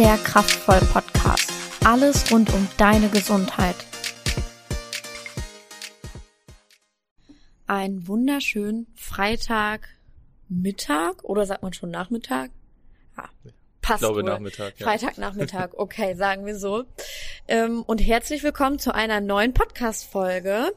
der Kraftvoll Podcast. Alles rund um deine Gesundheit. Ein wunderschönen Freitagmittag oder sagt man schon Nachmittag? Ja, passt. Ich glaube wohl. Nachmittag. Ja. Freitagnachmittag, okay, sagen wir so. Ähm, und herzlich willkommen zu einer neuen Podcast-Folge.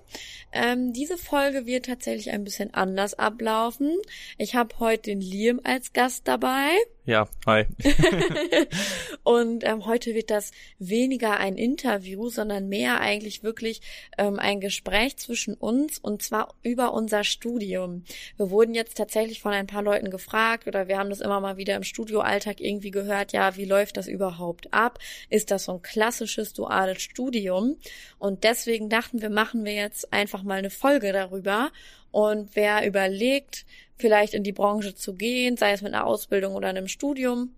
Ähm, diese Folge wird tatsächlich ein bisschen anders ablaufen. Ich habe heute den Liam als Gast dabei. Ja, hi. und ähm, heute wird das weniger ein Interview, sondern mehr eigentlich wirklich ähm, ein Gespräch zwischen uns und zwar über unser Studium. Wir wurden jetzt tatsächlich von ein paar Leuten gefragt oder wir haben das immer mal wieder im Studioalltag irgendwie gehört, ja, wie läuft das überhaupt ab? Ist das so ein klassisches duales Studium? Und deswegen dachten wir, machen wir jetzt einfach mal eine Folge darüber und wer überlegt, vielleicht in die Branche zu gehen, sei es mit einer Ausbildung oder einem Studium,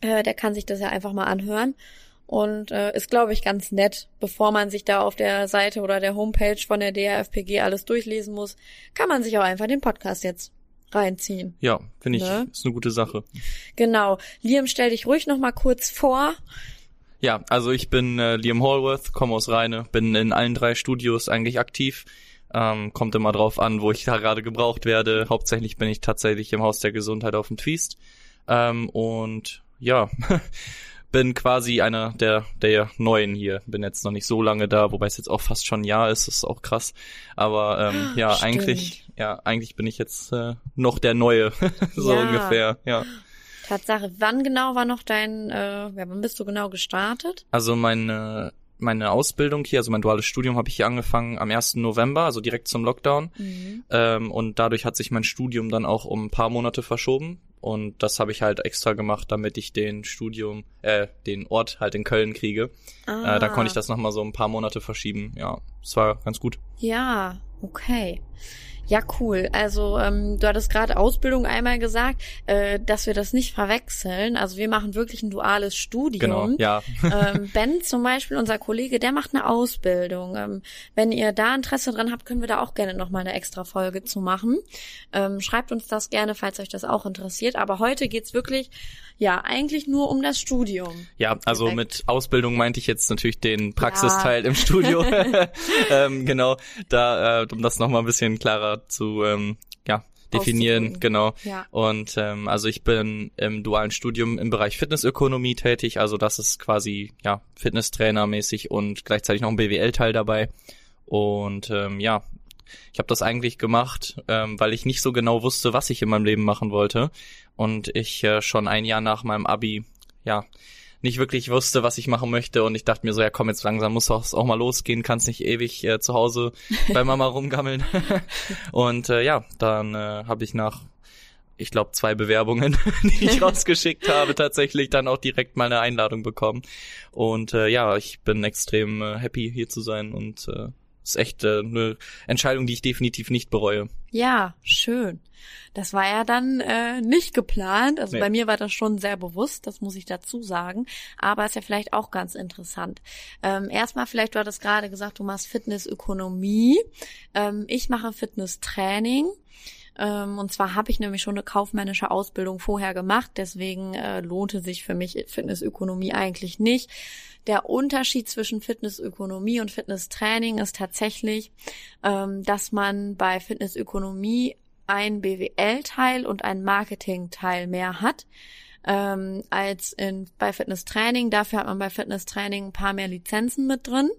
äh, der kann sich das ja einfach mal anhören. Und äh, ist, glaube ich, ganz nett, bevor man sich da auf der Seite oder der Homepage von der DRFPG alles durchlesen muss, kann man sich auch einfach den Podcast jetzt reinziehen. Ja, finde ich, ne? ist eine gute Sache. Genau. Liam, stell dich ruhig noch mal kurz vor. Ja, also ich bin äh, Liam Hallworth, komme aus Rheine, bin in allen drei Studios eigentlich aktiv. Ähm, kommt immer drauf an, wo ich da gerade gebraucht werde. Hauptsächlich bin ich tatsächlich im Haus der Gesundheit auf dem Twist. Ähm, und ja, bin quasi einer der, der Neuen hier. Bin jetzt noch nicht so lange da, wobei es jetzt auch fast schon ein Jahr ist, das ist auch krass. Aber ähm, ja, Stimmt. eigentlich, ja, eigentlich bin ich jetzt äh, noch der Neue, so ja. ungefähr, ja. Tatsache. Wann genau war noch dein, äh, ja, wann bist du genau gestartet? Also meine meine Ausbildung hier, also mein duales Studium habe ich hier angefangen am 1. November, also direkt zum Lockdown. Mhm. Ähm, und dadurch hat sich mein Studium dann auch um ein paar Monate verschoben. Und das habe ich halt extra gemacht, damit ich den Studium, äh, den Ort halt in Köln kriege. Ah. Äh, da konnte ich das nochmal so ein paar Monate verschieben. Ja, es war ganz gut. Ja, okay. Ja, cool. Also ähm, du hattest gerade Ausbildung einmal gesagt, äh, dass wir das nicht verwechseln. Also wir machen wirklich ein duales Studium. Genau, ja. ähm, ben zum Beispiel, unser Kollege, der macht eine Ausbildung. Ähm, wenn ihr da Interesse dran habt, können wir da auch gerne nochmal eine extra Folge zu machen. Ähm, schreibt uns das gerne, falls euch das auch interessiert. Aber heute geht's wirklich ja, eigentlich nur um das Studium. Ja, also Direkt. mit Ausbildung meinte ich jetzt natürlich den Praxisteil ja. im Studio. ähm, genau, da, äh, um das nochmal ein bisschen klarer zu ähm, ja, definieren, genau. Ja. Und ähm, also ich bin im dualen Studium im Bereich Fitnessökonomie tätig, also das ist quasi ja Fitnesstrainer-mäßig und gleichzeitig noch ein BWL-Teil dabei. Und ähm, ja, ich habe das eigentlich gemacht, ähm, weil ich nicht so genau wusste, was ich in meinem Leben machen wollte. Und ich äh, schon ein Jahr nach meinem Abi, ja, nicht wirklich wusste, was ich machen möchte. Und ich dachte mir so, ja komm, jetzt langsam muss es auch mal losgehen, kannst nicht ewig äh, zu Hause bei Mama rumgammeln. und äh, ja, dann äh, habe ich nach ich glaube, zwei Bewerbungen, die ich rausgeschickt habe, tatsächlich dann auch direkt mal eine Einladung bekommen. Und äh, ja, ich bin extrem äh, happy hier zu sein und äh, ist echt äh, eine Entscheidung, die ich definitiv nicht bereue. Ja, schön. Das war ja dann äh, nicht geplant. Also nee. bei mir war das schon sehr bewusst, das muss ich dazu sagen. Aber ist ja vielleicht auch ganz interessant. Ähm, erstmal vielleicht, du hattest gerade gesagt, du machst Fitnessökonomie. Ähm, ich mache Fitnesstraining. Ähm, und zwar habe ich nämlich schon eine kaufmännische Ausbildung vorher gemacht, deswegen äh, lohnte sich für mich Fitnessökonomie eigentlich nicht. Der Unterschied zwischen Fitnessökonomie und Fitnesstraining ist tatsächlich, ähm, dass man bei Fitnessökonomie ein BWL-Teil und ein Marketing-Teil mehr hat ähm, als in, bei Fitnesstraining. Dafür hat man bei Fitnesstraining ein paar mehr Lizenzen mit drin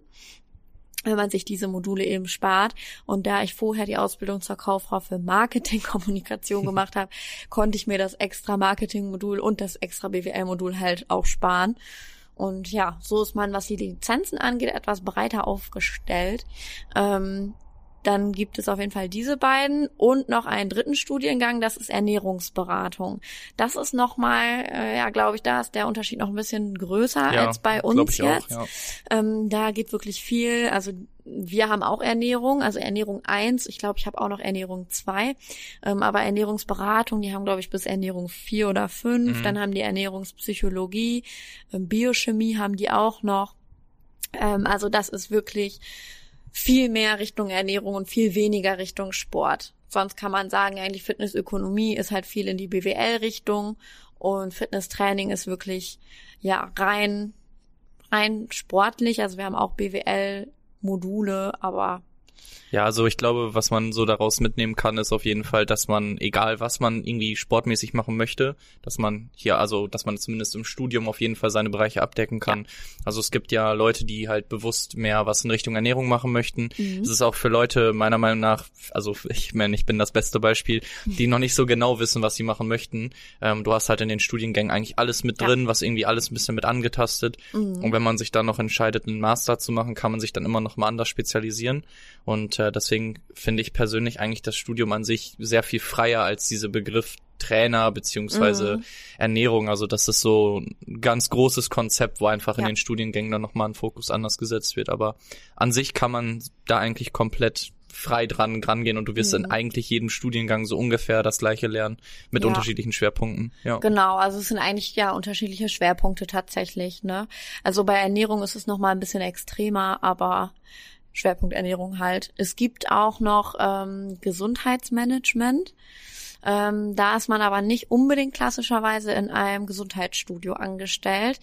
wenn man sich diese Module eben spart. Und da ich vorher die Ausbildung zur Kauffrau für Marketingkommunikation gemacht habe, konnte ich mir das extra Marketingmodul und das extra BWL-Modul halt auch sparen. Und ja, so ist man, was die Lizenzen angeht, etwas breiter aufgestellt. Ähm, dann gibt es auf jeden Fall diese beiden und noch einen dritten Studiengang, das ist Ernährungsberatung. Das ist nochmal, äh, ja, glaube ich, da ist der Unterschied noch ein bisschen größer ja, als bei uns jetzt. Auch, ja. ähm, da geht wirklich viel, also wir haben auch Ernährung, also Ernährung eins. ich glaube, ich habe auch noch Ernährung zwei. ähm, aber Ernährungsberatung, die haben, glaube ich, bis Ernährung vier oder fünf. Mhm. Dann haben die Ernährungspsychologie, ähm, Biochemie haben die auch noch. Ähm, also das ist wirklich viel mehr Richtung Ernährung und viel weniger Richtung Sport. Sonst kann man sagen, eigentlich Fitnessökonomie ist halt viel in die BWL-Richtung Und Fitnesstraining ist wirklich ja rein rein sportlich. Also wir haben auch BWL Module, aber ja, also ich glaube, was man so daraus mitnehmen kann, ist auf jeden Fall, dass man, egal was man irgendwie sportmäßig machen möchte, dass man hier, also dass man zumindest im Studium auf jeden Fall seine Bereiche abdecken kann. Ja. Also es gibt ja Leute, die halt bewusst mehr was in Richtung Ernährung machen möchten. Mhm. Es ist auch für Leute meiner Meinung nach, also ich meine, ich bin das beste Beispiel, die noch nicht so genau wissen, was sie machen möchten. Ähm, du hast halt in den Studiengängen eigentlich alles mit drin, ja. was irgendwie alles ein bisschen mit angetastet. Mhm. Und wenn man sich dann noch entscheidet, einen Master zu machen, kann man sich dann immer noch mal anders spezialisieren. Und äh, deswegen finde ich persönlich eigentlich das Studium an sich sehr viel freier als diese Begriff Trainer beziehungsweise mhm. Ernährung. Also das ist so ein ganz großes Konzept, wo einfach ja. in den Studiengängen dann nochmal ein Fokus anders gesetzt wird. Aber an sich kann man da eigentlich komplett frei dran rangehen und du wirst mhm. in eigentlich jedem Studiengang so ungefähr das gleiche lernen mit ja. unterschiedlichen Schwerpunkten. Ja. Genau, also es sind eigentlich ja unterschiedliche Schwerpunkte tatsächlich, ne? Also bei Ernährung ist es noch mal ein bisschen extremer, aber Schwerpunkt Ernährung halt. Es gibt auch noch ähm, Gesundheitsmanagement. Ähm, da ist man aber nicht unbedingt klassischerweise in einem Gesundheitsstudio angestellt.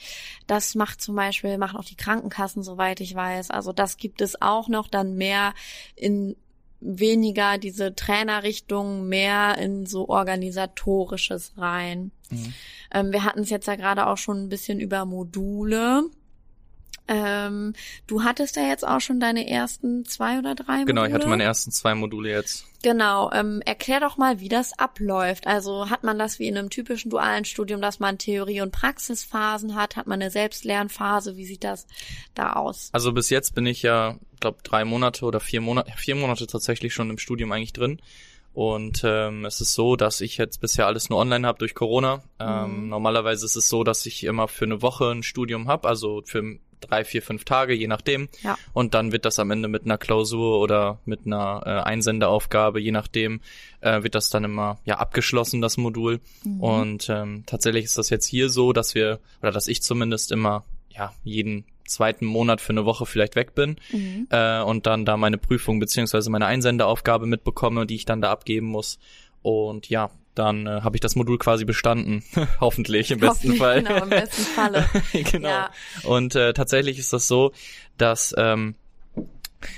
Das macht zum Beispiel, machen auch die Krankenkassen, soweit ich weiß. Also das gibt es auch noch dann mehr in weniger diese Trainerrichtung, mehr in so organisatorisches rein. Mhm. Ähm, wir hatten es jetzt ja gerade auch schon ein bisschen über Module. Ähm, du hattest ja jetzt auch schon deine ersten zwei oder drei Module. Genau, ich hatte meine ersten zwei Module jetzt. Genau, ähm, erklär doch mal, wie das abläuft. Also hat man das wie in einem typischen dualen Studium, dass man Theorie- und Praxisphasen hat? Hat man eine Selbstlernphase? Wie sieht das da aus? Also bis jetzt bin ich ja, glaube drei Monate oder vier Monate, vier Monate tatsächlich schon im Studium eigentlich drin. Und ähm, es ist so, dass ich jetzt bisher alles nur online habe durch Corona. Ähm, mhm. Normalerweise ist es so, dass ich immer für eine Woche ein Studium habe, also für drei, vier, fünf Tage, je nachdem. Ja. Und dann wird das am Ende mit einer Klausur oder mit einer äh, Einsendeaufgabe, je nachdem, äh, wird das dann immer ja abgeschlossen, das Modul. Mhm. Und ähm, tatsächlich ist das jetzt hier so, dass wir, oder dass ich zumindest immer ja jeden zweiten Monat für eine Woche vielleicht weg bin mhm. äh, und dann da meine Prüfung beziehungsweise meine Einsendeaufgabe mitbekomme, die ich dann da abgeben muss. Und ja, dann äh, habe ich das Modul quasi bestanden. Hoffentlich im besten Hoffentlich, Fall. Genau, im besten Falle. genau. Ja. Und äh, tatsächlich ist das so, dass ähm,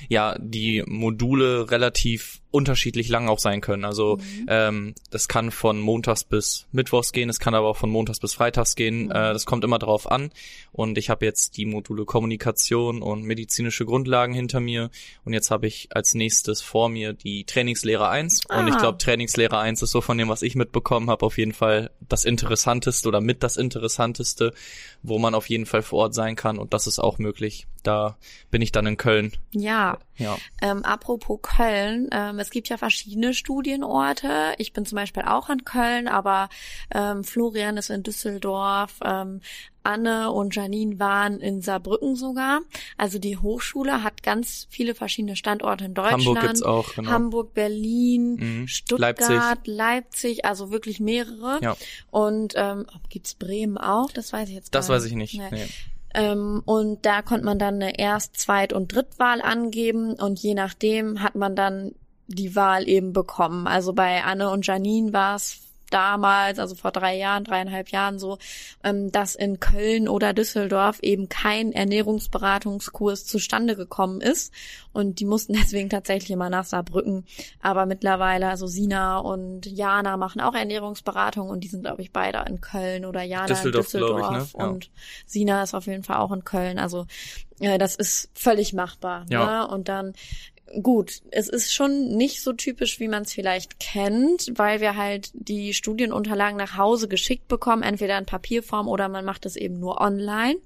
ja die Module relativ unterschiedlich lang auch sein können. Also mhm. ähm, das kann von Montags bis Mittwochs gehen, es kann aber auch von Montags bis Freitags gehen. Mhm. Äh, das kommt immer drauf an. Und ich habe jetzt die Module Kommunikation und medizinische Grundlagen hinter mir. Und jetzt habe ich als nächstes vor mir die Trainingslehre 1. Ah. Und ich ah. glaube, Trainingslehre 1 ist so von dem, was ich mitbekommen habe, auf jeden Fall das Interessanteste oder mit das Interessanteste, wo man auf jeden Fall vor Ort sein kann. Und das ist auch möglich. Da bin ich dann in Köln. Ja. ja. Ähm, apropos Köln, ähm, ähm, es gibt ja verschiedene Studienorte. Ich bin zum Beispiel auch in Köln, aber ähm, Florian ist in Düsseldorf. Ähm, Anne und Janine waren in Saarbrücken sogar. Also die Hochschule hat ganz viele verschiedene Standorte in Deutschland. Hamburg gibt's auch, genau. Hamburg, Berlin, mhm. Stuttgart, Leipzig. Leipzig. also wirklich mehrere. Ja. Und ähm, gibt's Bremen auch? Das weiß ich jetzt gar nicht. Das weiß ich nicht. Nee. Nee. Ähm, und da konnte man dann eine Erst-, Zweit- und Drittwahl angeben und je nachdem hat man dann die Wahl eben bekommen. Also bei Anne und Janine war es damals, also vor drei Jahren, dreieinhalb Jahren so, ähm, dass in Köln oder Düsseldorf eben kein Ernährungsberatungskurs zustande gekommen ist. Und die mussten deswegen tatsächlich immer nach Saarbrücken. Aber mittlerweile, also Sina und Jana machen auch Ernährungsberatung und die sind, glaube ich, beide in Köln oder Jana Düsseldorf, in Düsseldorf. Ich, ne? ja. Und Sina ist auf jeden Fall auch in Köln. Also äh, das ist völlig machbar. Ja. Ne? Und dann Gut, es ist schon nicht so typisch, wie man es vielleicht kennt, weil wir halt die Studienunterlagen nach Hause geschickt bekommen, entweder in Papierform oder man macht es eben nur online.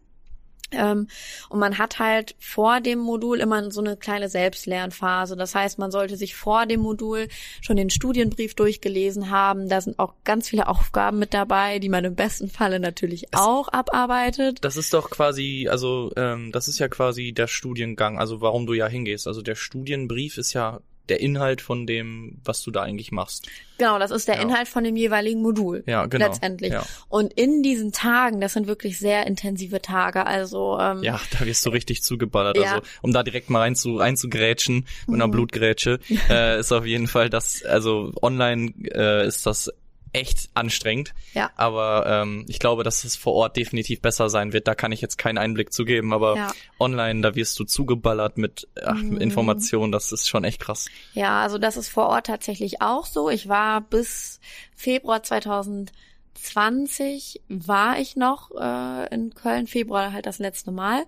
Ähm, und man hat halt vor dem Modul immer so eine kleine Selbstlernphase. Das heißt, man sollte sich vor dem Modul schon den Studienbrief durchgelesen haben. Da sind auch ganz viele Aufgaben mit dabei, die man im besten Falle natürlich es, auch abarbeitet. Das ist doch quasi, also ähm, das ist ja quasi der Studiengang, also warum du ja hingehst. Also der Studienbrief ist ja der Inhalt von dem, was du da eigentlich machst. Genau, das ist der ja. Inhalt von dem jeweiligen Modul. Ja, genau. Letztendlich. Ja. Und in diesen Tagen, das sind wirklich sehr intensive Tage. Also ähm, ja, da wirst du richtig zugeballert. Ja. Also um da direkt mal rein zu reinzugrätschen mit einer mhm. Blutgrätsche, äh, ist auf jeden Fall das. Also online äh, ist das echt anstrengend. Ja. Aber ähm, ich glaube, dass es vor Ort definitiv besser sein wird. Da kann ich jetzt keinen Einblick zu geben. Aber ja. online, da wirst du zugeballert mit ach, mhm. Informationen. Das ist schon echt krass. Ja, also das ist vor Ort tatsächlich auch so. Ich war bis Februar 2000 20 war ich noch äh, in Köln, Februar halt das letzte Mal.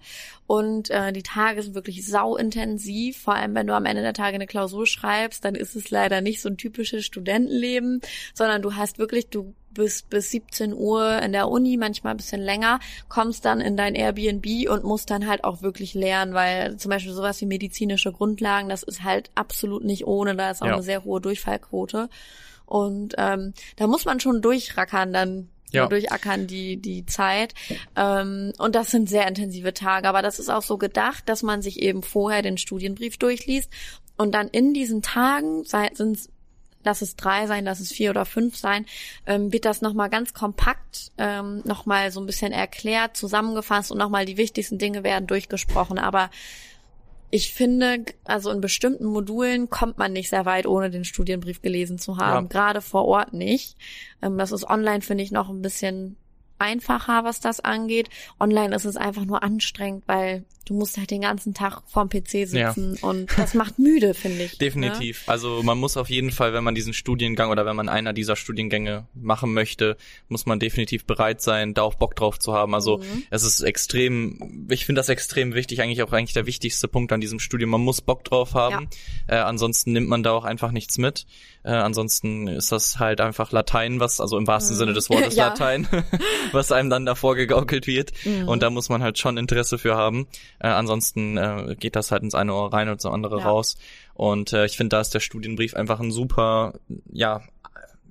Und äh, die Tage sind wirklich sauintensiv. Vor allem, wenn du am Ende der Tage eine Klausur schreibst, dann ist es leider nicht so ein typisches Studentenleben, sondern du hast wirklich, du bist bis 17 Uhr in der Uni, manchmal ein bisschen länger, kommst dann in dein Airbnb und musst dann halt auch wirklich lernen, weil zum Beispiel sowas wie medizinische Grundlagen, das ist halt absolut nicht ohne, da ist auch ja. eine sehr hohe Durchfallquote. Und ähm, da muss man schon durchrackern dann ja. durchackern die die Zeit ähm, und das sind sehr intensive Tage aber das ist auch so gedacht dass man sich eben vorher den Studienbrief durchliest und dann in diesen Tagen sind lass es drei sein, lass es vier oder fünf sein, ähm, wird das nochmal ganz kompakt ähm, nochmal so ein bisschen erklärt, zusammengefasst und nochmal die wichtigsten Dinge werden durchgesprochen. Aber ich finde, also in bestimmten Modulen kommt man nicht sehr weit, ohne den Studienbrief gelesen zu haben. Ja. Gerade vor Ort nicht. Ähm, das ist online, finde ich, noch ein bisschen einfacher, was das angeht. Online ist es einfach nur anstrengend, weil du musst halt den ganzen Tag vorm PC sitzen ja. und das macht müde, finde ich. Ne? Definitiv. Ne? Also man muss auf jeden Fall, wenn man diesen Studiengang oder wenn man einer dieser Studiengänge machen möchte, muss man definitiv bereit sein, da auch Bock drauf zu haben. Also mhm. es ist extrem, ich finde das extrem wichtig, eigentlich auch eigentlich der wichtigste Punkt an diesem Studium. Man muss Bock drauf haben. Ja. Äh, ansonsten nimmt man da auch einfach nichts mit. Äh, ansonsten ist das halt einfach Latein, was, also im wahrsten mhm. Sinne des Wortes ja. Latein, was einem dann davor gegaukelt wird. Mhm. Und da muss man halt schon Interesse für haben. Äh, ansonsten äh, geht das halt ins eine Ohr rein und ins andere ja. raus. Und äh, ich finde, da ist der Studienbrief einfach ein super, ja,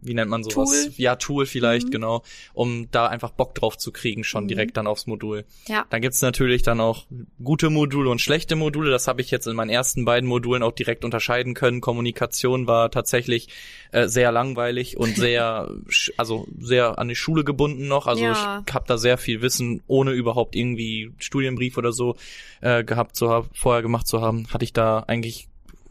wie nennt man sowas? Tool. Ja, Tool vielleicht, mhm. genau, um da einfach Bock drauf zu kriegen, schon mhm. direkt dann aufs Modul. Ja. Dann gibt's natürlich dann auch gute Module und schlechte Module. Das habe ich jetzt in meinen ersten beiden Modulen auch direkt unterscheiden können. Kommunikation war tatsächlich äh, sehr langweilig und sehr, also sehr an die Schule gebunden noch. Also ja. ich habe da sehr viel Wissen, ohne überhaupt irgendwie Studienbrief oder so äh, gehabt zu haben, vorher gemacht zu haben, hatte ich da eigentlich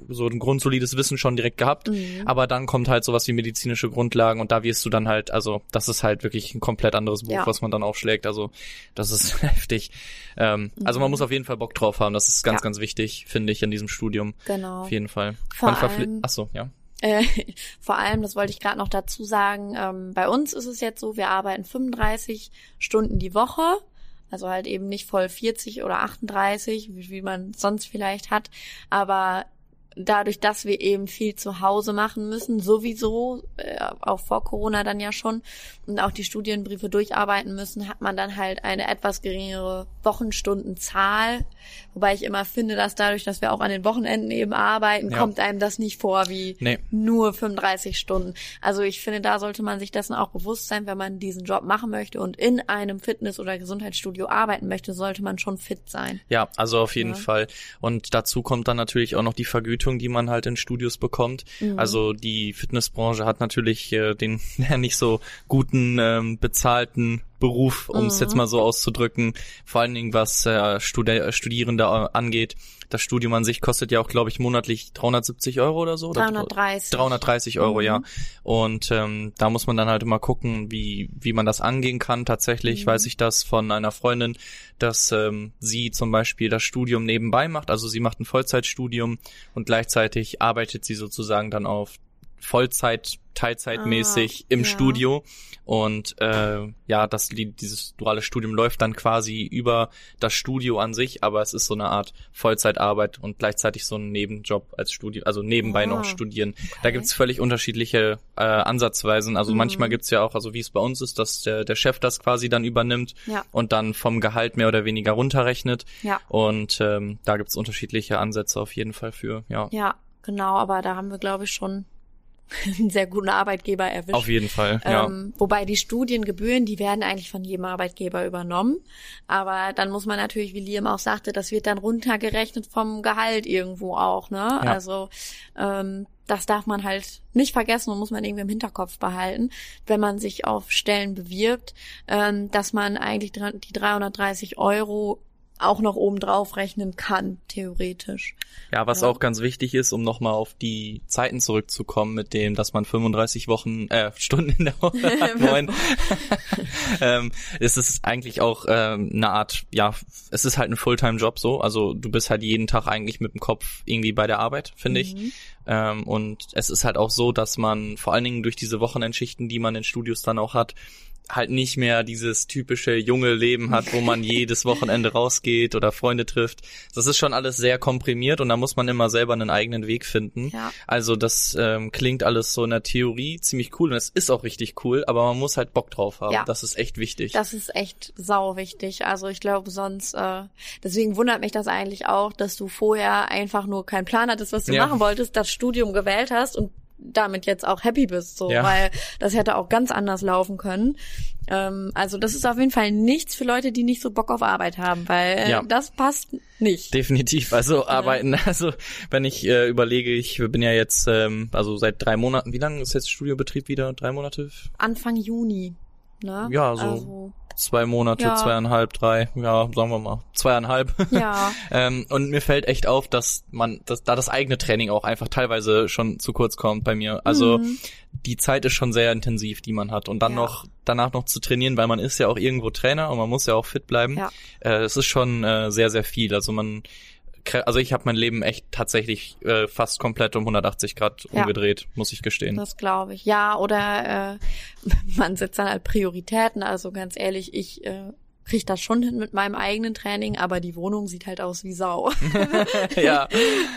so ein grundsolides Wissen schon direkt gehabt, mhm. aber dann kommt halt sowas wie medizinische Grundlagen und da wirst du dann halt, also das ist halt wirklich ein komplett anderes Buch, ja. was man dann aufschlägt, also das ist heftig. Ähm, mhm. Also man muss auf jeden Fall Bock drauf haben, das ist ganz, ja. ganz wichtig, finde ich, in diesem Studium. Genau. Auf jeden Fall. Vor allem, Ach so, ja. Äh, vor allem, das wollte ich gerade noch dazu sagen, ähm, bei uns ist es jetzt so, wir arbeiten 35 Stunden die Woche also halt eben nicht voll 40 oder 38, wie, wie man sonst vielleicht hat. Aber dadurch, dass wir eben viel zu Hause machen müssen, sowieso, äh, auch vor Corona dann ja schon, und auch die Studienbriefe durcharbeiten müssen, hat man dann halt eine etwas geringere Wochenstundenzahl. Wobei ich immer finde, dass dadurch, dass wir auch an den Wochenenden eben arbeiten, ja. kommt einem das nicht vor wie nee. nur 35 Stunden. Also ich finde, da sollte man sich dessen auch bewusst sein, wenn man diesen Job machen möchte und in einem Fitness- oder Gesundheitsstudio arbeiten möchte, sollte man schon fit sein. Ja, also auf jeden ja. Fall. Und dazu kommt dann natürlich auch noch die Vergütung Vergütung, die man halt in Studios bekommt. Mhm. Also die Fitnessbranche hat natürlich äh, den nicht so guten ähm, bezahlten Beruf, um es mhm. jetzt mal so auszudrücken. Vor allen Dingen was äh, Studi Studierende angeht. Das Studium an sich kostet ja auch, glaube ich, monatlich 370 Euro oder so. 330. 330 Euro, mhm. ja. Und ähm, da muss man dann halt immer gucken, wie, wie man das angehen kann. Tatsächlich mhm. weiß ich das von einer Freundin, dass ähm, sie zum Beispiel das Studium nebenbei macht. Also sie macht ein Vollzeitstudium und gleichzeitig arbeitet sie sozusagen dann auf Vollzeit, Teilzeitmäßig ah, im ja. Studio. Und äh, ja, das dieses duale Studium läuft dann quasi über das Studio an sich, aber es ist so eine Art Vollzeitarbeit und gleichzeitig so ein Nebenjob als Studio, also nebenbei ah, noch studieren. Okay. Da gibt's völlig unterschiedliche äh, Ansatzweisen. Also mhm. manchmal gibt's ja auch, also wie es bei uns ist, dass der, der Chef das quasi dann übernimmt ja. und dann vom Gehalt mehr oder weniger runterrechnet. Ja. Und ähm, da gibt's unterschiedliche Ansätze auf jeden Fall für, ja. Ja, genau, aber da haben wir, glaube ich, schon einen sehr guten Arbeitgeber erwischt. Auf jeden Fall, ja. Ähm, wobei die Studiengebühren, die werden eigentlich von jedem Arbeitgeber übernommen. Aber dann muss man natürlich, wie Liam auch sagte, das wird dann runtergerechnet vom Gehalt irgendwo auch, ne? Ja. Also ähm, das darf man halt nicht vergessen und muss man irgendwie im Hinterkopf behalten, wenn man sich auf Stellen bewirbt, ähm, dass man eigentlich die 330 Euro auch noch oben drauf rechnen kann, theoretisch. Ja, was ja. auch ganz wichtig ist, um nochmal auf die Zeiten zurückzukommen, mit dem, dass man 35 Wochen, äh, Stunden in der Woche hat, neun, ähm, ist es eigentlich auch ähm, eine Art, ja, es ist halt ein Fulltime-Job so, also du bist halt jeden Tag eigentlich mit dem Kopf irgendwie bei der Arbeit, finde mhm. ich. Ähm, und es ist halt auch so, dass man vor allen Dingen durch diese Wochenendschichten, die man in Studios dann auch hat, halt nicht mehr dieses typische junge Leben hat, wo man jedes Wochenende rausgeht oder Freunde trifft. Das ist schon alles sehr komprimiert und da muss man immer selber einen eigenen Weg finden. Ja. Also das ähm, klingt alles so in der Theorie ziemlich cool und es ist auch richtig cool, aber man muss halt Bock drauf haben. Ja. Das ist echt wichtig. Das ist echt sau wichtig. Also ich glaube sonst, äh, deswegen wundert mich das eigentlich auch, dass du vorher einfach nur keinen Plan hattest, was du ja. machen wolltest, das Studium gewählt hast und damit jetzt auch happy bist, so, ja. weil das hätte auch ganz anders laufen können. Ähm, also das ist auf jeden Fall nichts für Leute, die nicht so Bock auf Arbeit haben, weil äh, ja. das passt nicht. Definitiv. Also arbeiten, also wenn ich äh, überlege, ich bin ja jetzt ähm, also seit drei Monaten, wie lange ist jetzt Studiobetrieb wieder? Drei Monate? Anfang Juni. Ne? Ja, so also, zwei Monate, ja. zweieinhalb, drei, ja, sagen wir mal, zweieinhalb. Ja. ähm, und mir fällt echt auf, dass man, dass da das eigene Training auch einfach teilweise schon zu kurz kommt bei mir. Also mhm. die Zeit ist schon sehr intensiv, die man hat. Und dann ja. noch danach noch zu trainieren, weil man ist ja auch irgendwo Trainer und man muss ja auch fit bleiben. Ja. Äh, es ist schon äh, sehr, sehr viel. Also man also ich habe mein Leben echt tatsächlich äh, fast komplett um 180 Grad ja. umgedreht, muss ich gestehen. Das glaube ich. Ja, oder äh, man setzt dann halt Prioritäten. Also ganz ehrlich, ich äh, kriege das schon hin mit meinem eigenen Training, aber die Wohnung sieht halt aus wie Sau. ja,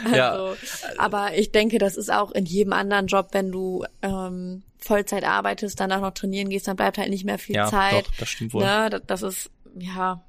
also, ja. Aber ich denke, das ist auch in jedem anderen Job, wenn du ähm, Vollzeit arbeitest, danach noch trainieren gehst, dann bleibt halt nicht mehr viel ja, Zeit. Doch, das stimmt wohl. Ne? Das ist ja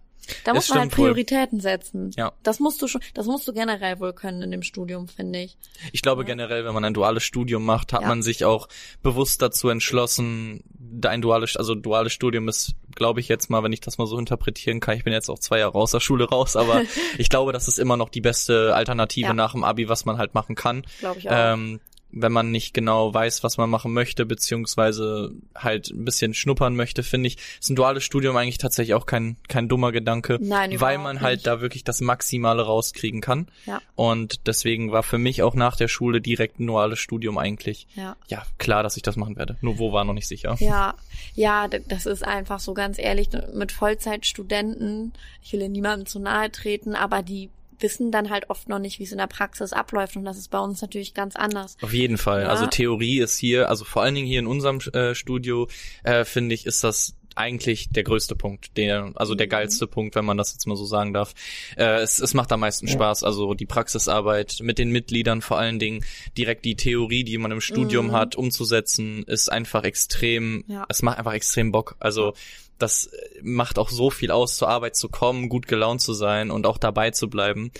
da muss man halt Prioritäten wohl. setzen. Ja. Das musst du schon, das musst du generell wohl können in dem Studium, finde ich. Ich glaube ja. generell, wenn man ein duales Studium macht, hat ja. man sich auch bewusst dazu entschlossen, ein duales, also duales Studium ist, glaube ich jetzt mal, wenn ich das mal so interpretieren kann, ich bin jetzt auch zwei Jahre aus der Schule raus, aber ich glaube, das ist immer noch die beste Alternative ja. nach dem Abi, was man halt machen kann. Glaube ich auch. Ähm, wenn man nicht genau weiß, was man machen möchte, beziehungsweise halt ein bisschen schnuppern möchte, finde ich, ist ein duales Studium eigentlich tatsächlich auch kein, kein dummer Gedanke, Nein, weil man halt nicht. da wirklich das Maximale rauskriegen kann. Ja. Und deswegen war für mich auch nach der Schule direkt ein duales Studium eigentlich. Ja. ja, klar, dass ich das machen werde. Nur wo war noch nicht sicher. Ja, ja, das ist einfach so ganz ehrlich mit Vollzeitstudenten. Ich will niemandem zu nahe treten, aber die wissen dann halt oft noch nicht, wie es in der Praxis abläuft und das ist bei uns natürlich ganz anders. Auf jeden Fall. Ja. Also Theorie ist hier, also vor allen Dingen hier in unserem äh, Studio, äh, finde ich, ist das eigentlich der größte Punkt, der, also der mhm. geilste Punkt, wenn man das jetzt mal so sagen darf. Äh, es, es macht am meisten Spaß, also die Praxisarbeit mit den Mitgliedern vor allen Dingen, direkt die Theorie, die man im Studium mhm. hat, umzusetzen, ist einfach extrem, ja. es macht einfach extrem Bock. Also das macht auch so viel aus, zur Arbeit zu kommen, gut gelaunt zu sein und auch dabei zu bleiben.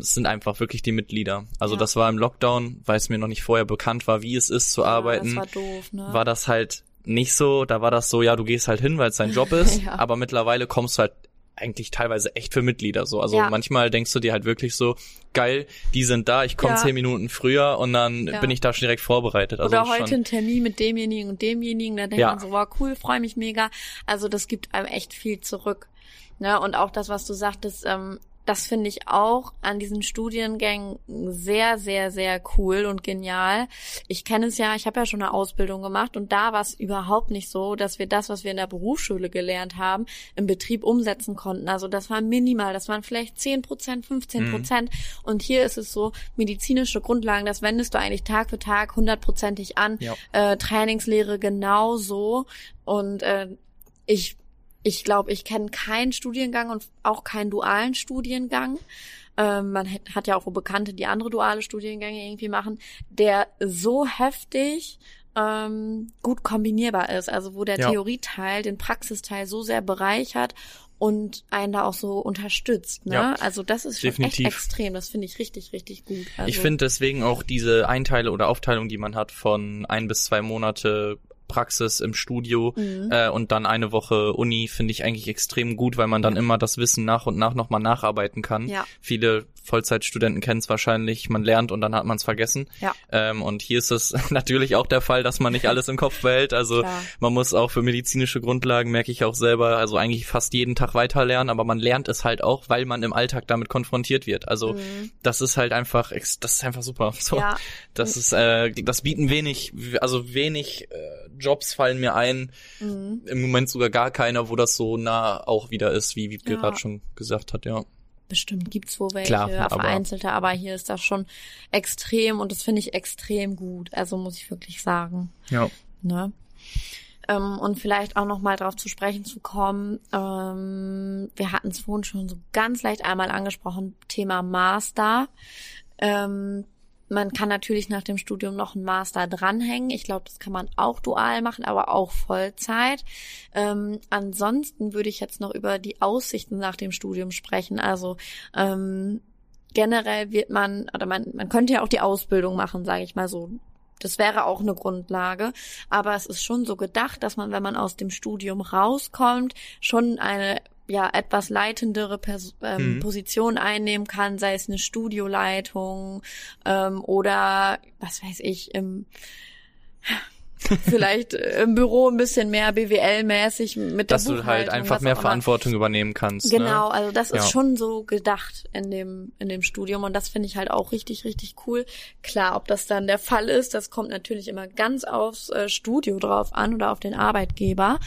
Es sind einfach wirklich die Mitglieder. Also ja. das war im Lockdown, weil es mir noch nicht vorher bekannt war, wie es ist zu ja, arbeiten. Das war doof, ne? War das halt nicht so, da war das so, ja, du gehst halt hin, weil es dein Job ist, ja. aber mittlerweile kommst du halt eigentlich teilweise echt für Mitglieder so. Also ja. manchmal denkst du dir halt wirklich so, geil, die sind da, ich komme ja. zehn Minuten früher und dann ja. bin ich da schon direkt vorbereitet. Also Oder heute ein Termin mit demjenigen und demjenigen, da denkt man so, wow, cool, freue mich mega. Also das gibt einem echt viel zurück. Ne? Und auch das, was du sagtest, ähm, das finde ich auch an diesen Studiengängen sehr, sehr, sehr cool und genial. Ich kenne es ja, ich habe ja schon eine Ausbildung gemacht und da war es überhaupt nicht so, dass wir das, was wir in der Berufsschule gelernt haben, im Betrieb umsetzen konnten. Also das war minimal, das waren vielleicht 10 Prozent, 15 Prozent. Mhm. Und hier ist es so, medizinische Grundlagen, das wendest du eigentlich Tag für Tag hundertprozentig an. Ja. Äh, Trainingslehre genauso. Und äh, ich ich glaube, ich kenne keinen Studiengang und auch keinen dualen Studiengang. Ähm, man hat ja auch Bekannte, die andere duale Studiengänge irgendwie machen, der so heftig ähm, gut kombinierbar ist. Also wo der ja. Theorieteil den Praxisteil so sehr bereichert und einen da auch so unterstützt. Ne? Ja, also das ist schon definitiv. echt extrem. Das finde ich richtig, richtig gut. Also ich finde deswegen auch diese Einteile oder Aufteilung, die man hat von ein bis zwei Monate Praxis im Studio mhm. äh, und dann eine Woche Uni finde ich eigentlich extrem gut, weil man dann immer das Wissen nach und nach nochmal nacharbeiten kann. Ja. Viele Vollzeitstudenten kennen es wahrscheinlich, man lernt und dann hat man es vergessen. Ja. Ähm, und hier ist es natürlich auch der Fall, dass man nicht alles im Kopf behält. Also Klar. man muss auch für medizinische Grundlagen, merke ich auch selber, also eigentlich fast jeden Tag weiter lernen, aber man lernt es halt auch, weil man im Alltag damit konfrontiert wird. Also mhm. das ist halt einfach, das ist einfach super. So, ja. Das ist, äh, das bieten wenig, also wenig äh, Jobs fallen mir ein. Mhm. Im Moment sogar gar keiner, wo das so nah auch wieder ist, wie Wiebke ja. gerade schon gesagt hat, ja. Bestimmt gibt's wo welche, Klar, vereinzelte, aber, aber hier ist das schon extrem und das finde ich extrem gut. Also muss ich wirklich sagen. Ja. Ne? Ähm, und vielleicht auch noch mal darauf zu sprechen zu kommen. Ähm, wir hatten es vorhin schon so ganz leicht einmal angesprochen, Thema Master. Ähm, man kann natürlich nach dem Studium noch einen Master dranhängen. Ich glaube, das kann man auch dual machen, aber auch Vollzeit. Ähm, ansonsten würde ich jetzt noch über die Aussichten nach dem Studium sprechen. Also ähm, generell wird man, oder man, man könnte ja auch die Ausbildung machen, sage ich mal so. Das wäre auch eine Grundlage. Aber es ist schon so gedacht, dass man, wenn man aus dem Studium rauskommt, schon eine ja etwas leitendere Pers ähm, mhm. Position einnehmen kann, sei es eine Studioleitung ähm, oder was weiß ich im vielleicht im Büro ein bisschen mehr BWL-mäßig mit Dass der Dass du halt einfach mehr Verantwortung übernehmen kannst. Ne? Genau, ne? also das ja. ist schon so gedacht in dem, in dem Studium und das finde ich halt auch richtig, richtig cool. Klar, ob das dann der Fall ist, das kommt natürlich immer ganz aufs äh, Studio drauf an oder auf den Arbeitgeber.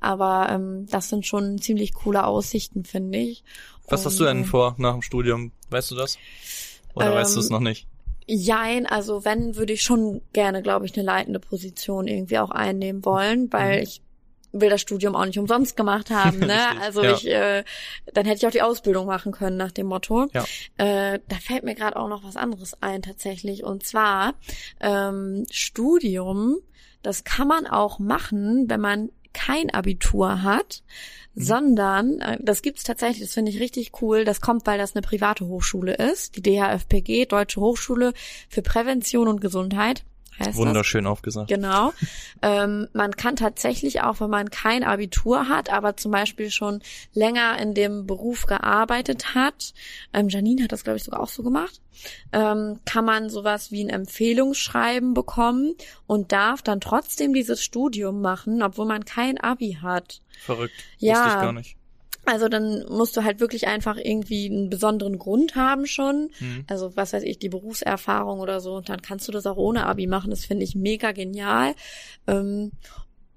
Aber ähm, das sind schon ziemlich coole Aussichten, finde ich. Was und, hast du denn vor nach dem Studium? Weißt du das? Oder ähm, weißt du es noch nicht? Jein, also wenn, würde ich schon gerne, glaube ich, eine leitende Position irgendwie auch einnehmen wollen, weil mhm. ich will das Studium auch nicht umsonst gemacht haben, ne? also ja. ich, äh, dann hätte ich auch die Ausbildung machen können nach dem Motto. Ja. Äh, da fällt mir gerade auch noch was anderes ein tatsächlich und zwar ähm, Studium. Das kann man auch machen, wenn man kein Abitur hat, mhm. sondern äh, das gibt's tatsächlich, das finde ich richtig cool. Das kommt, weil das eine private Hochschule ist, die DHFPG, Deutsche Hochschule für Prävention und Gesundheit heißt Wunderschön das. aufgesagt. Genau. Ähm, man kann tatsächlich auch, wenn man kein Abitur hat, aber zum Beispiel schon länger in dem Beruf gearbeitet hat, ähm, Janine hat das, glaube ich, sogar auch so gemacht, ähm, kann man sowas wie ein Empfehlungsschreiben bekommen und darf dann trotzdem dieses Studium machen, obwohl man kein Abi hat. Verrückt. Ja. Wusste ich gar nicht. Also dann musst du halt wirklich einfach irgendwie einen besonderen Grund haben schon. Mhm. Also was weiß ich, die Berufserfahrung oder so. Und dann kannst du das auch ohne Abi machen. Das finde ich mega genial. Ähm,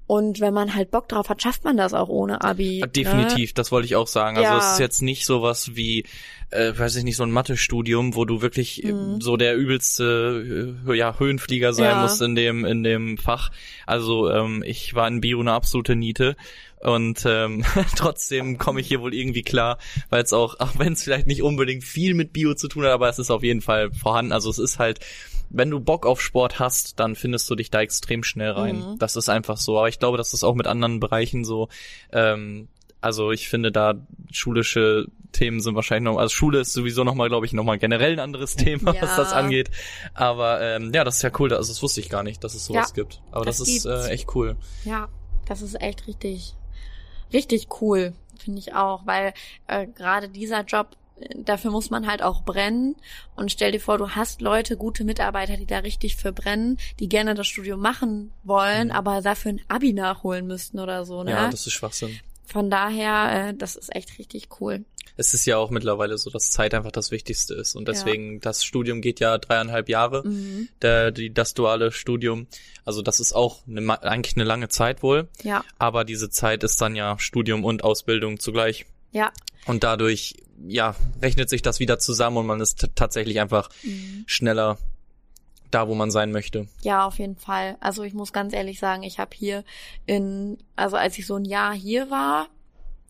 und wenn man halt Bock drauf hat, schafft man das auch ohne Abi. Ne? Definitiv, ne? das wollte ich auch sagen. Also ja. es ist jetzt nicht sowas wie, äh, weiß ich nicht, so ein Mathestudium, wo du wirklich mhm. so der übelste äh, ja, Höhenflieger sein ja. musst in dem, in dem Fach. Also ähm, ich war in Bio eine absolute Niete und ähm, trotzdem komme ich hier wohl irgendwie klar, weil es auch, auch wenn es vielleicht nicht unbedingt viel mit Bio zu tun hat, aber es ist auf jeden Fall vorhanden. Also es ist halt, wenn du Bock auf Sport hast, dann findest du dich da extrem schnell rein. Mhm. Das ist einfach so. Aber ich glaube, das ist auch mit anderen Bereichen so. Ähm, also ich finde da schulische Themen sind wahrscheinlich noch, also Schule ist sowieso nochmal, glaube ich, nochmal generell ein anderes Thema, ja. was das angeht. Aber ähm, ja, das ist ja cool, also das wusste ich gar nicht, dass es sowas ja, gibt. Aber das, das ist äh, echt cool. Ja, das ist echt richtig richtig cool, finde ich auch, weil äh, gerade dieser Job dafür muss man halt auch brennen. Und stell dir vor, du hast Leute, gute Mitarbeiter, die da richtig für brennen, die gerne das Studium machen wollen, mhm. aber dafür ein Abi nachholen müssten oder so. Ne? Ja, das ist Schwachsinn. Von daher, äh, das ist echt richtig cool es ist ja auch mittlerweile so, dass Zeit einfach das Wichtigste ist. Und deswegen, ja. das Studium geht ja dreieinhalb Jahre, mhm. der, die, das duale Studium. Also das ist auch eine, eigentlich eine lange Zeit wohl. Ja. Aber diese Zeit ist dann ja Studium und Ausbildung zugleich. Ja. Und dadurch, ja, rechnet sich das wieder zusammen und man ist tatsächlich einfach mhm. schneller da, wo man sein möchte. Ja, auf jeden Fall. Also ich muss ganz ehrlich sagen, ich habe hier in, also als ich so ein Jahr hier war,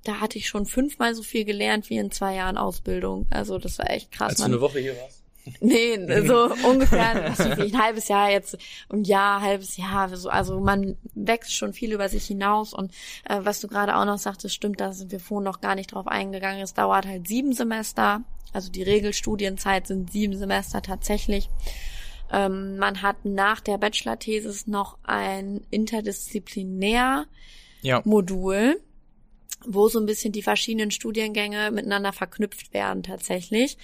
da hatte ich schon fünfmal so viel gelernt wie in zwei Jahren Ausbildung. Also das war echt krass. Als du eine Woche hier warst? Nee, so ungefähr ein halbes Jahr jetzt und ja, halbes Jahr. Also man wächst schon viel über sich hinaus und äh, was du gerade auch noch sagtest, stimmt, da sind wir vorhin noch gar nicht drauf eingegangen. Es dauert halt sieben Semester, also die Regelstudienzeit sind sieben Semester tatsächlich. Ähm, man hat nach der Bachelor-Thesis noch ein interdisziplinär ja. Modul wo so ein bisschen die verschiedenen Studiengänge miteinander verknüpft werden tatsächlich.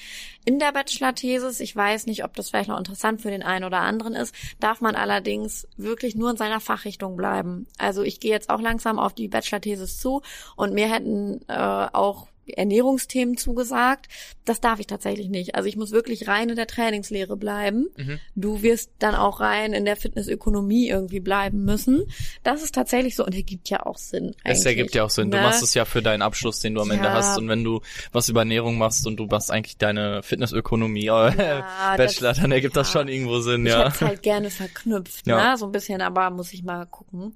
In der Bachelor-Thesis, ich weiß nicht, ob das vielleicht noch interessant für den einen oder anderen ist, darf man allerdings wirklich nur in seiner Fachrichtung bleiben. Also ich gehe jetzt auch langsam auf die Bachelor-Thesis zu und mir hätten äh, auch Ernährungsthemen zugesagt. Das darf ich tatsächlich nicht. Also ich muss wirklich rein in der Trainingslehre bleiben. Mhm. Du wirst dann auch rein in der Fitnessökonomie irgendwie bleiben müssen. Das ist tatsächlich so und ergibt ja auch Sinn. Es ergibt ja auch Sinn. Ne? Du machst es ja für deinen Abschluss, den du am ja. Ende hast. Und wenn du was über Ernährung machst und du machst eigentlich deine Fitnessökonomie äh, ja, Bachelor, das, dann ergibt ja. das schon irgendwo Sinn, ich ja. Ich halt gerne verknüpft, ja. ne? so ein bisschen, aber muss ich mal gucken.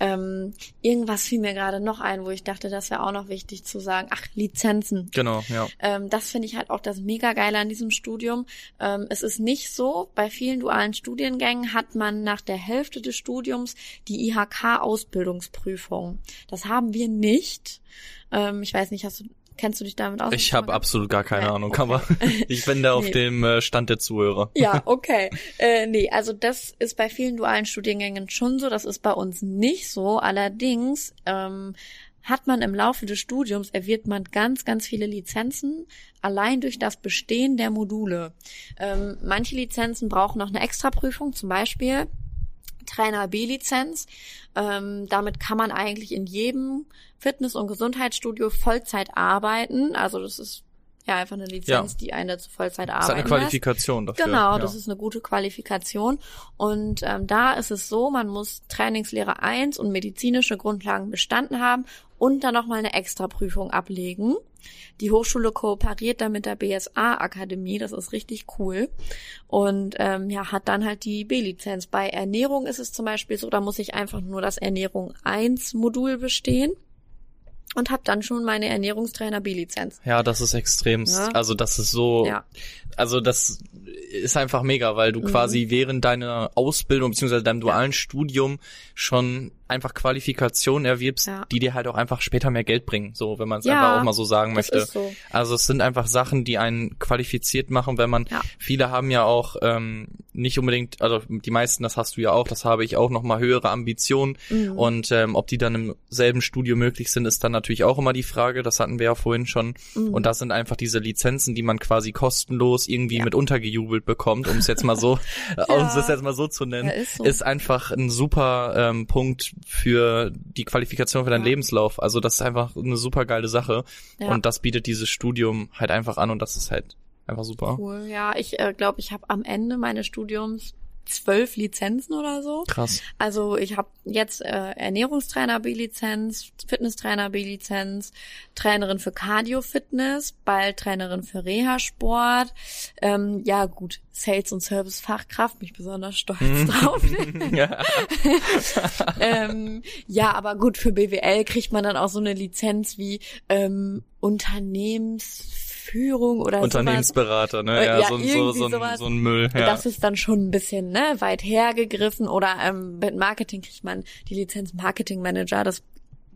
Ähm, irgendwas fiel mir gerade noch ein, wo ich dachte, das wäre auch noch wichtig zu sagen. Ach, Lizenzen. Genau, ja. Ähm, das finde ich halt auch das mega geile an diesem Studium. Ähm, es ist nicht so, bei vielen dualen Studiengängen hat man nach der Hälfte des Studiums die IHK-Ausbildungsprüfung. Das haben wir nicht. Ähm, ich weiß nicht, hast du Kennst du dich damit aus? Ich habe absolut gar keine ja, Ahnung, okay. aber ich bin da auf nee. dem äh, Stand der Zuhörer. Ja, okay. Äh, nee, also das ist bei vielen dualen Studiengängen schon so, das ist bei uns nicht so. Allerdings ähm, hat man im Laufe des Studiums, erwirbt man ganz, ganz viele Lizenzen, allein durch das Bestehen der Module. Ähm, manche Lizenzen brauchen noch eine Extraprüfung, zum Beispiel Trainer B-Lizenz. Ähm, damit kann man eigentlich in jedem Fitness- und Gesundheitsstudio Vollzeit arbeiten. Also das ist ja einfach eine Lizenz, ja. die eine zu Vollzeit arbeiten. Das ist eine Qualifikation lässt. dafür. Genau, ja. das ist eine gute Qualifikation. Und ähm, da ist es so, man muss Trainingslehre 1 und medizinische Grundlagen bestanden haben und dann nochmal eine Extraprüfung ablegen. Die Hochschule kooperiert da mit der BSA-Akademie, das ist richtig cool. Und ähm, ja, hat dann halt die B-Lizenz. Bei Ernährung ist es zum Beispiel so, da muss ich einfach nur das Ernährung 1 Modul bestehen und habe dann schon meine Ernährungstrainer B-Lizenz. Ja, das ist extrem. Ja. Also das ist so. Ja. Also das ist einfach mega, weil du mhm. quasi während deiner Ausbildung beziehungsweise deinem dualen ja. Studium schon einfach Qualifikationen erwirbst, ja. die dir halt auch einfach später mehr Geld bringen, so wenn man es ja, einfach auch mal so sagen möchte. So. Also es sind einfach Sachen, die einen qualifiziert machen, wenn man ja. viele haben ja auch ähm, nicht unbedingt, also die meisten, das hast du ja auch, das habe ich auch noch mal höhere Ambitionen mhm. und ähm, ob die dann im selben Studio möglich sind, ist dann natürlich auch immer die Frage. Das hatten wir ja vorhin schon. Mhm. Und das sind einfach diese Lizenzen, die man quasi kostenlos irgendwie mit untergejubelt bekommt, um es jetzt mal so, um es jetzt mal so zu nennen, ist, so. ist einfach ein super ähm, Punkt für die Qualifikation für deinen ja. Lebenslauf. Also das ist einfach eine super geile Sache. Ja. Und das bietet dieses Studium halt einfach an und das ist halt einfach super. Cool, ja. Ich äh, glaube, ich habe am Ende meines Studiums zwölf Lizenzen oder so. Krass. Also ich habe jetzt äh, Ernährungstrainer B-Lizenz, Fitnesstrainer B-Lizenz, Trainerin für Cardio-Fitness, bald Trainerin für Reha-Sport. Ähm, ja gut, Sales- und Service-Fachkraft, mich besonders stolz mhm. drauf. ja. ähm, ja, aber gut, für BWL kriegt man dann auch so eine Lizenz wie ähm, Unternehmens Führung oder Unternehmensberater, sowas. ne? Ja, ja so, so, so, ein, so ein Müll. Ja. Das ist dann schon ein bisschen ne, weit hergegriffen. Oder ähm, mit Marketing kriegt man die Lizenz Marketing Manager. Das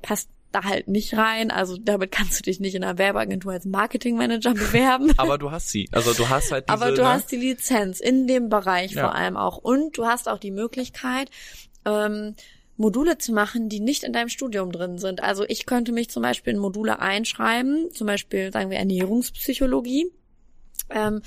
passt da halt nicht rein. Also damit kannst du dich nicht in einer Werbeagentur als Marketingmanager bewerben. Aber du hast sie. Also du hast halt diese, Aber du ne? hast die Lizenz in dem Bereich ja. vor allem auch. Und du hast auch die Möglichkeit, ähm, Module zu machen, die nicht in deinem Studium drin sind. Also ich könnte mich zum Beispiel in Module einschreiben, zum Beispiel sagen wir Ernährungspsychologie. Ähm,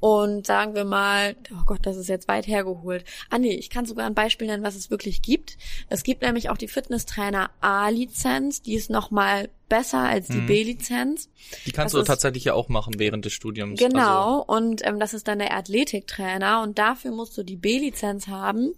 und sagen wir mal, oh Gott, das ist jetzt weit hergeholt. Ah nee, ich kann sogar ein Beispiel nennen, was es wirklich gibt. Es gibt nämlich auch die Fitnesstrainer A-Lizenz, die ist nochmal besser als die mhm. B-Lizenz. Die kannst das du tatsächlich ja auch machen während des Studiums. Genau, also. und ähm, das ist dann der Athletiktrainer und dafür musst du die B-Lizenz haben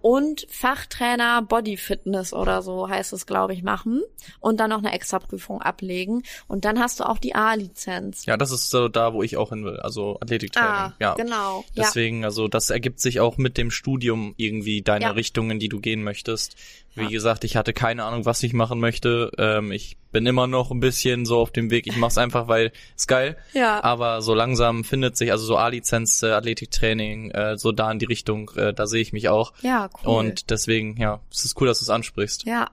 und Fachtrainer Body Fitness oder so heißt es, glaube ich, machen und dann noch eine Extraprüfung ablegen und dann hast du auch die A-Lizenz. Ja, das ist so da, wo ich auch hin will, also Athletiktraining. Ah, ja, genau. Deswegen, ja. also das ergibt sich auch mit dem Studium irgendwie deine ja. Richtungen, die du gehen möchtest. Wie ja. gesagt, ich hatte keine Ahnung, was ich machen möchte. Ähm, ich bin immer noch ein bisschen so auf dem Weg. Ich mach's einfach, weil es geil. Ja. Aber so langsam findet sich, also so A-Lizenz, äh, Athletiktraining, äh, so da in die Richtung, äh, da sehe ich mich auch. Ja, cool. Und deswegen, ja, es ist cool, dass du es ansprichst. Ja.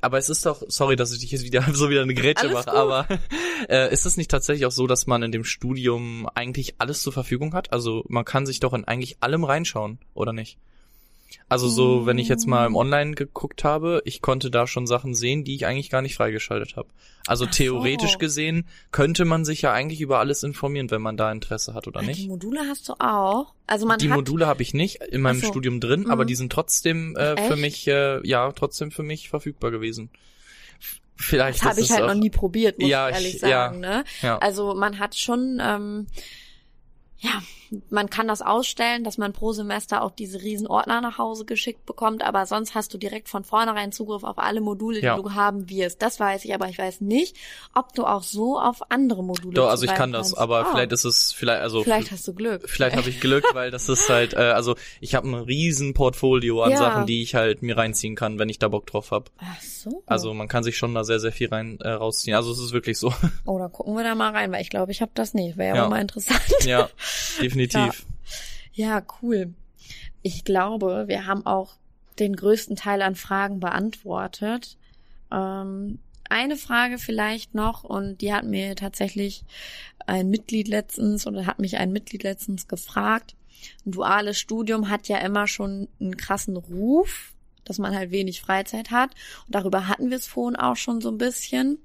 Aber es ist doch, sorry, dass ich dich jetzt wieder so wieder eine Grätsche mache, aber äh, ist es nicht tatsächlich auch so, dass man in dem Studium eigentlich alles zur Verfügung hat? Also man kann sich doch in eigentlich allem reinschauen, oder nicht? Also so, wenn ich jetzt mal im Online geguckt habe, ich konnte da schon Sachen sehen, die ich eigentlich gar nicht freigeschaltet habe. Also Ach theoretisch so. gesehen könnte man sich ja eigentlich über alles informieren, wenn man da Interesse hat oder nicht. Die Module hast du auch. Also man die hat Module habe ich nicht in meinem so. Studium drin, mhm. aber die sind trotzdem äh, für mich äh, ja trotzdem für mich verfügbar gewesen. Vielleicht das habe ich halt noch nie probiert, muss ja, ich ehrlich ich, sagen. Ja, ne? Ja. Also man hat schon ähm, ja, man kann das ausstellen, dass man pro Semester auch diese riesen Ordner nach Hause geschickt bekommt, aber sonst hast du direkt von vornherein Zugriff auf alle Module, die ja. du haben wirst. Das weiß ich, aber ich weiß nicht, ob du auch so auf andere Module Doch, also ich kann das, aber oh. vielleicht ist es vielleicht also vielleicht hast du Glück. Vielleicht habe ich Glück, weil das ist halt äh, also ich habe ein riesen Portfolio an ja. Sachen, die ich halt mir reinziehen kann, wenn ich da Bock drauf habe. Ach so. Also man kann sich schon da sehr sehr viel rein äh, rausziehen. Also es ist wirklich so. Oh, da gucken wir da mal rein, weil ich glaube, ich habe das nicht. Wäre ja, ja. mal interessant. Ja, definitiv. Ja. ja, cool. Ich glaube, wir haben auch den größten Teil an Fragen beantwortet. Ähm, eine Frage vielleicht noch und die hat mir tatsächlich ein Mitglied letztens oder hat mich ein Mitglied letztens gefragt. Ein duales Studium hat ja immer schon einen krassen Ruf, dass man halt wenig Freizeit hat. Und darüber hatten wir es vorhin auch schon so ein bisschen,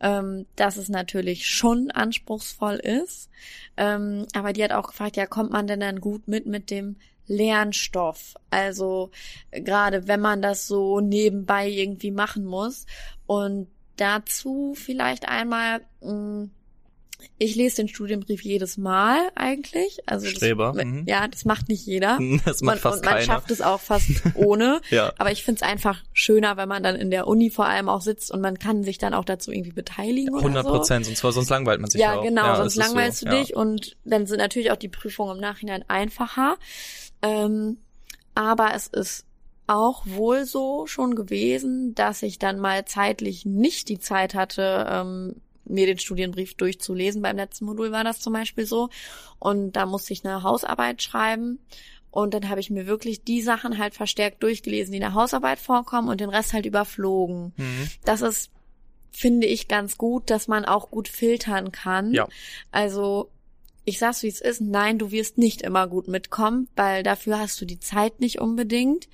ähm, dass es natürlich schon anspruchsvoll ist. Ähm, aber die hat auch gefragt, ja, kommt man denn dann gut mit mit dem Lernstoff? Also gerade wenn man das so nebenbei irgendwie machen muss. Und dazu vielleicht einmal mh, mm, ich lese den Studienbrief jedes Mal eigentlich. Also Streber. Das, mhm. Ja, das macht nicht jeder. Das macht man, fast und man keiner. schafft es auch fast ohne. ja. Aber ich finde es einfach schöner, wenn man dann in der Uni vor allem auch sitzt und man kann sich dann auch dazu irgendwie beteiligen. 100 Prozent, so. sonst, sonst langweilt man sich ja. Auch. Genau, ja, sonst langweilst so. du dich ja. und dann sind natürlich auch die Prüfungen im Nachhinein einfacher. Ähm, aber es ist auch wohl so schon gewesen, dass ich dann mal zeitlich nicht die Zeit hatte, ähm, mir den Studienbrief durchzulesen. Beim letzten Modul war das zum Beispiel so. Und da musste ich eine Hausarbeit schreiben. Und dann habe ich mir wirklich die Sachen halt verstärkt durchgelesen, die in der Hausarbeit vorkommen und den Rest halt überflogen. Mhm. Das ist, finde ich, ganz gut, dass man auch gut filtern kann. Ja. Also ich sag's wie es ist, nein, du wirst nicht immer gut mitkommen, weil dafür hast du die Zeit nicht unbedingt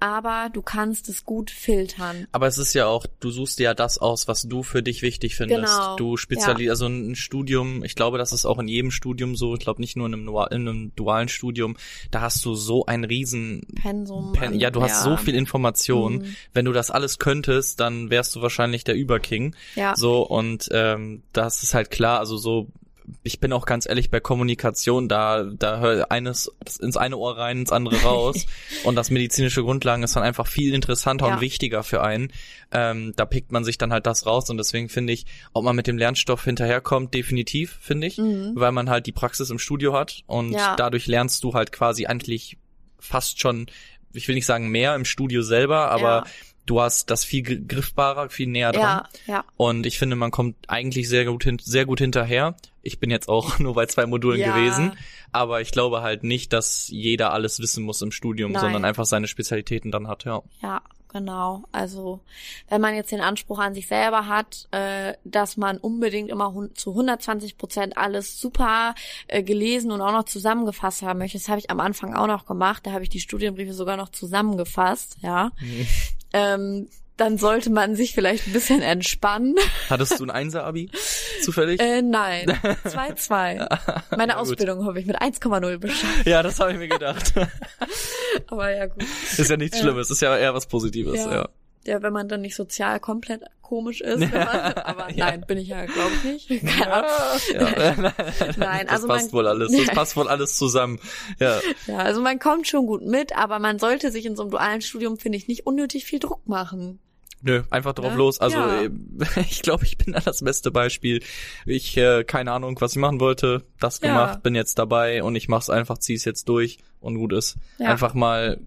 aber du kannst es gut filtern. Aber es ist ja auch, du suchst dir ja das aus, was du für dich wichtig findest. Genau. Du spezialisierst, ja. also ein Studium, ich glaube, das ist auch in jedem Studium so, ich glaube nicht nur in einem, in einem dualen Studium, da hast du so ein riesen Pensum. Pen, ja, du hast so viel Information. Mhm. Wenn du das alles könntest, dann wärst du wahrscheinlich der Überking. Ja. So, und ähm, das ist halt klar, also so ich bin auch ganz ehrlich bei Kommunikation, da, da hört eines ins eine Ohr rein, ins andere raus. und das medizinische Grundlagen ist dann einfach viel interessanter ja. und wichtiger für einen. Ähm, da pickt man sich dann halt das raus und deswegen finde ich, ob man mit dem Lernstoff hinterherkommt, definitiv, finde ich, mhm. weil man halt die Praxis im Studio hat und ja. dadurch lernst du halt quasi eigentlich fast schon ich will nicht sagen mehr im Studio selber, aber ja du hast das viel griffbarer, viel näher dran. Ja, ja. Und ich finde, man kommt eigentlich sehr gut, hin, sehr gut hinterher. Ich bin jetzt auch nur bei zwei Modulen ja. gewesen, aber ich glaube halt nicht, dass jeder alles wissen muss im Studium, Nein. sondern einfach seine Spezialitäten dann hat, ja. Ja, genau. Also wenn man jetzt den Anspruch an sich selber hat, äh, dass man unbedingt immer zu 120 Prozent alles super äh, gelesen und auch noch zusammengefasst haben möchte, das habe ich am Anfang auch noch gemacht. Da habe ich die Studienbriefe sogar noch zusammengefasst, ja. Mhm ähm, dann sollte man sich vielleicht ein bisschen entspannen. Hattest du ein Einser-Abi zufällig? Äh, nein, 2-2. Meine ja, Ausbildung habe ich mit 1,0 beschafft. Ja, das habe ich mir gedacht. Aber ja, gut. Ist ja nichts Schlimmes, ist ja eher was Positives, ja. ja. Ja, wenn man dann nicht sozial komplett komisch ist. Man, aber ja. nein, bin ich ja, glaube ich nicht. Keine Ahnung. Ja. nein, das also passt man, wohl alles. Das passt wohl alles zusammen. Ja. ja, also man kommt schon gut mit, aber man sollte sich in so einem dualen Studium, finde ich, nicht unnötig viel Druck machen. Nö, einfach drauf ja? los. Also ja. ich glaube, ich bin da das beste Beispiel. Ich äh, keine Ahnung, was ich machen wollte, das gemacht, ja. bin jetzt dabei und ich mach's einfach, zieh's jetzt durch und gut ist. Einfach mal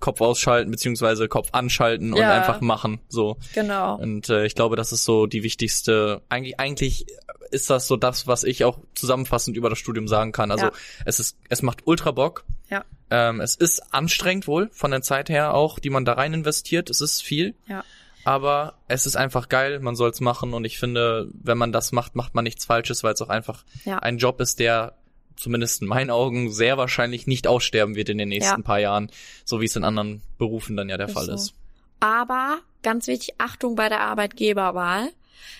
Kopf ausschalten beziehungsweise Kopf anschalten ja. und einfach machen. So. Genau. Und äh, ich glaube, das ist so die wichtigste. Eigentlich, eigentlich ist das so das, was ich auch zusammenfassend über das Studium sagen kann. Also ja. es ist, es macht ultra Bock. Ja. Ähm, es ist anstrengend wohl von der Zeit her auch, die man da rein investiert. Es ist viel. Ja. Aber es ist einfach geil, man soll's machen und ich finde, wenn man das macht, macht man nichts Falsches, weil es auch einfach ja. ein Job ist, der zumindest in meinen Augen sehr wahrscheinlich nicht aussterben wird in den nächsten Ja. paar Jahren, so wie es in anderen Berufen dann ja der Ist Fall so. ist. Aber ganz wichtig, Achtung bei der Arbeitgeberwahl.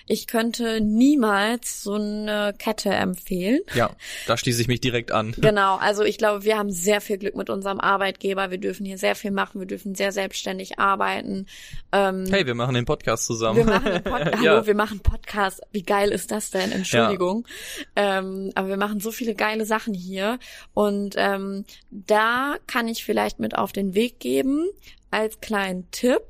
Ich könnte niemals so eine Kette empfehlen. Ja, da schließe ich mich direkt an. Genau, also ich glaube, wir haben sehr viel Glück mit unserem Arbeitgeber. Wir dürfen hier sehr viel machen, wir dürfen sehr selbstständig arbeiten. Ähm, Hey, wir machen den Podcast zusammen. wir machen Podcast. Ja. Hallo, wir machen Podcast. Wie geil ist das denn? Entschuldigung. Ähm, aber wir machen so viele geile Sachen hier. Und ähm, da kann ich vielleicht mit auf den Weg geben, als kleinen Tipp.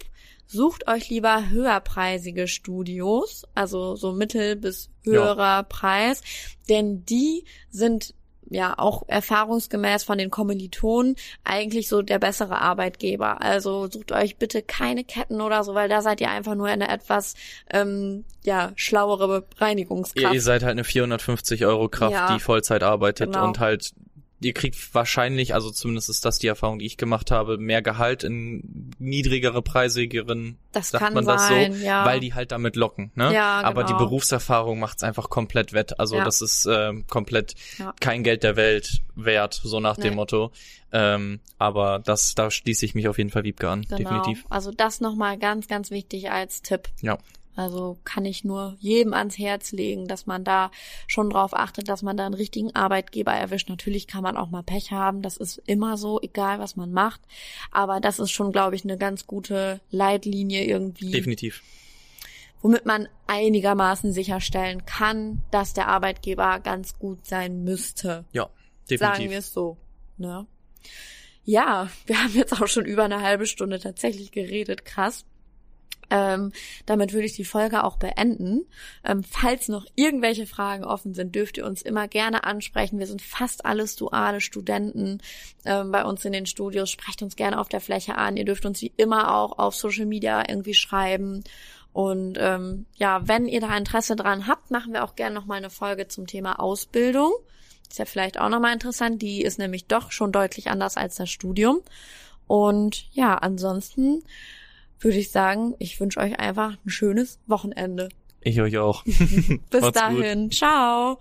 Sucht euch lieber höherpreisige Studios, also so mittel bis höherer Preis, denn die sind ja auch erfahrungsgemäß von den Kommilitonen eigentlich so der bessere Arbeitgeber. Also sucht euch bitte keine Ketten oder so, weil da seid ihr einfach nur eine etwas ähm, ja schlauere Reinigungskraft. Ihr, ihr seid halt eine 450 Euro Kraft, Ja. die Vollzeit arbeitet Genau. und halt ihr kriegt wahrscheinlich, also zumindest ist das die Erfahrung, die ich gemacht habe, mehr Gehalt in niedrigere, preisigeren, Das sagt man das sein, so, ja. weil die halt damit locken. Ne? Ja, Aber die genau. Berufserfahrung macht's einfach komplett wett. Also Ja. das ist ähm, komplett kein Geld der Welt wert, so nach Nee. dem Motto. Ähm, aber das, da schließe ich mich auf jeden Fall Wiebke an, Genau. definitiv. Also das nochmal ganz, ganz wichtig als Tipp. Ja. Also kann ich nur jedem ans Herz legen, dass man da schon drauf achtet, dass man da einen richtigen Arbeitgeber erwischt. Natürlich kann man auch mal Pech haben, das ist immer so, egal was man macht. Aber das ist schon, glaube ich, eine ganz gute Leitlinie irgendwie, Definitiv. womit man einigermaßen sicherstellen kann, dass der Arbeitgeber ganz gut sein müsste. Ja, Sagen definitiv. wir es so. Ne? Ja, wir haben jetzt auch schon über eine halbe Stunde tatsächlich geredet. Krass. Ähm, damit würde ich die Folge auch beenden. Ähm, falls noch irgendwelche Fragen offen sind, dürft ihr uns immer gerne ansprechen. Wir sind fast alles duale Studenten ähm, bei uns in den Studios. Sprecht uns gerne auf der Fläche an. Ihr dürft uns wie immer auch auf Social Media irgendwie schreiben. Und ähm, ja, wenn ihr da Interesse dran habt, machen wir auch gerne noch mal eine Folge zum Thema Ausbildung. Ist ja vielleicht auch nochmal interessant. Die ist nämlich doch schon deutlich anders als das Studium. Und ja, ansonsten würde ich sagen, ich wünsche euch einfach ein schönes Wochenende. Ich euch auch. Bis Macht's gut. dahin. Ciao.